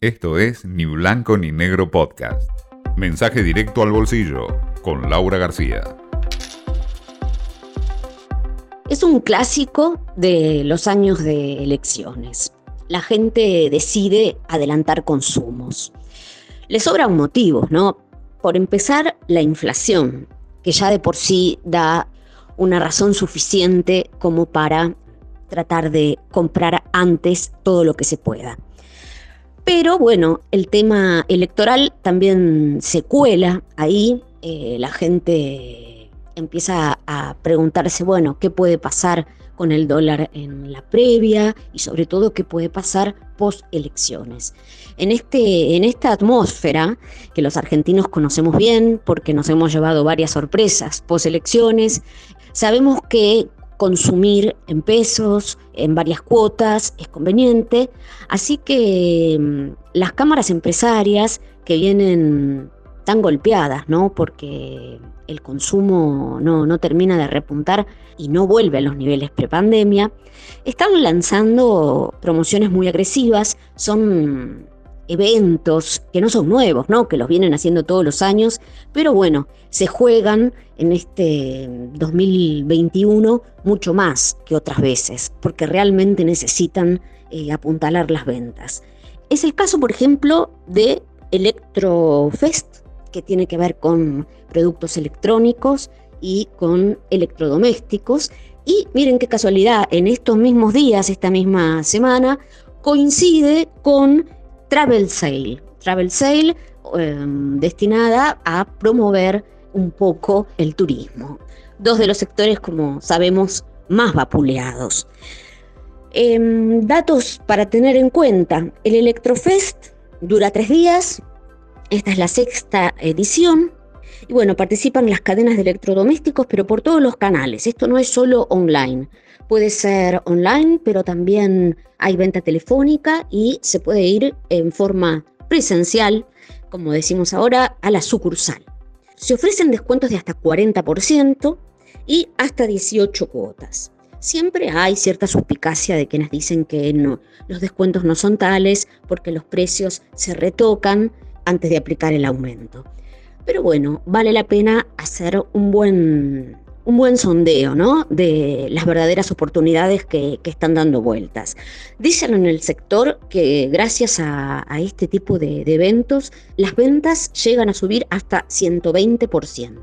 Esto es Ni Blanco ni Negro Podcast. Mensaje directo al bolsillo con Laura García. Es un clásico de los años de elecciones. La gente decide adelantar consumos. Le sobran motivos, ¿no? Por empezar, la inflación, que ya de por sí da una razón suficiente como para tratar de comprar antes todo lo que se pueda. Pero bueno, el tema electoral también se cuela ahí, eh, la gente empieza a preguntarse, bueno, ¿qué puede pasar con el dólar en la previa y sobre todo qué puede pasar post elecciones? En, este, en esta atmósfera que los argentinos conocemos bien porque nos hemos llevado varias sorpresas post elecciones, sabemos que consumir en pesos, en varias cuotas, es conveniente. Así que mm, las cámaras empresarias que vienen tan golpeadas, ¿no? Porque el consumo no, no termina de repuntar y no vuelve a los niveles prepandemia, están lanzando promociones muy agresivas, son eventos que no son nuevos, ¿no? que los vienen haciendo todos los años, pero bueno, se juegan en este 2021 mucho más que otras veces, porque realmente necesitan eh, apuntalar las ventas. Es el caso, por ejemplo, de Electrofest, que tiene que ver con productos electrónicos y con electrodomésticos. Y miren qué casualidad, en estos mismos días, esta misma semana, coincide con Travel Sale. Travel Sale em, destinada a promover un poco el turismo. Dos de los sectores, como sabemos, más vapuleados. Em, datos para tener en cuenta. El Electrofest dura tres días. Esta es la sexta edición. Y bueno, participan las cadenas de electrodomésticos, pero por todos los canales. Esto no es solo online. Puede ser online, pero también hay venta telefónica y se puede ir en forma presencial, como decimos ahora, a la sucursal. Se ofrecen descuentos de hasta 40% y hasta 18 cuotas. Siempre hay cierta suspicacia de quienes dicen que no, los descuentos no son tales porque los precios se retocan antes de aplicar el aumento. Pero bueno, vale la pena hacer un buen un buen sondeo ¿no? de las verdaderas oportunidades que, están dando vueltas. Dicen en el sector que gracias a, este tipo de, de, eventos, las ventas llegan a subir hasta 120%.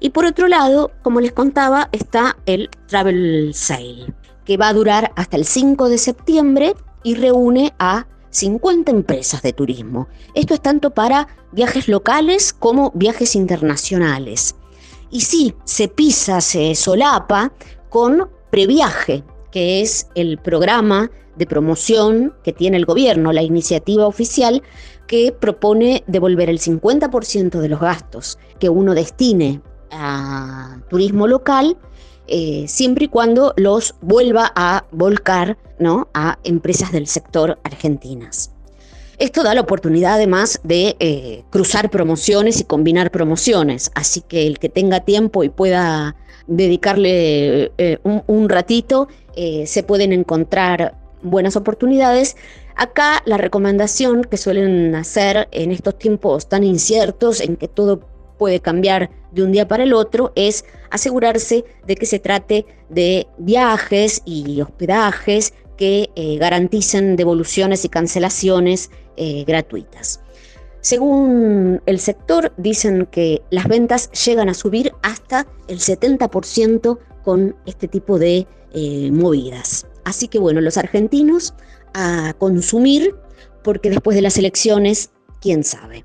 Y por otro lado, como les contaba, está el Travel Sale, que va a durar hasta el 5 de septiembre y reúne a 50 empresas de turismo. Esto es tanto para viajes locales como viajes internacionales. Y sí, se pisa, se solapa con Previaje, que es el programa de promoción que tiene el gobierno, la iniciativa oficial que propone devolver el 50% de los gastos que uno destine a turismo local, eh, siempre y cuando los vuelva a volcar ¿no? a empresas del sector argentinas. Esto da la oportunidad además de eh, cruzar promociones y combinar promociones, así que el que tenga tiempo y pueda dedicarle eh, un, ratito, se pueden encontrar buenas oportunidades. Acá la recomendación que suelen hacer en estos tiempos tan inciertos en que todo puede cambiar de un día para el otro es asegurarse de que se trate de viajes y hospedajes que garanticen devoluciones y cancelaciones eh, gratuitas. Según el sector, dicen que las ventas llegan a subir hasta el 70% con este tipo de eh, movidas. Así que bueno, los argentinos a consumir, porque después de las elecciones, quién sabe.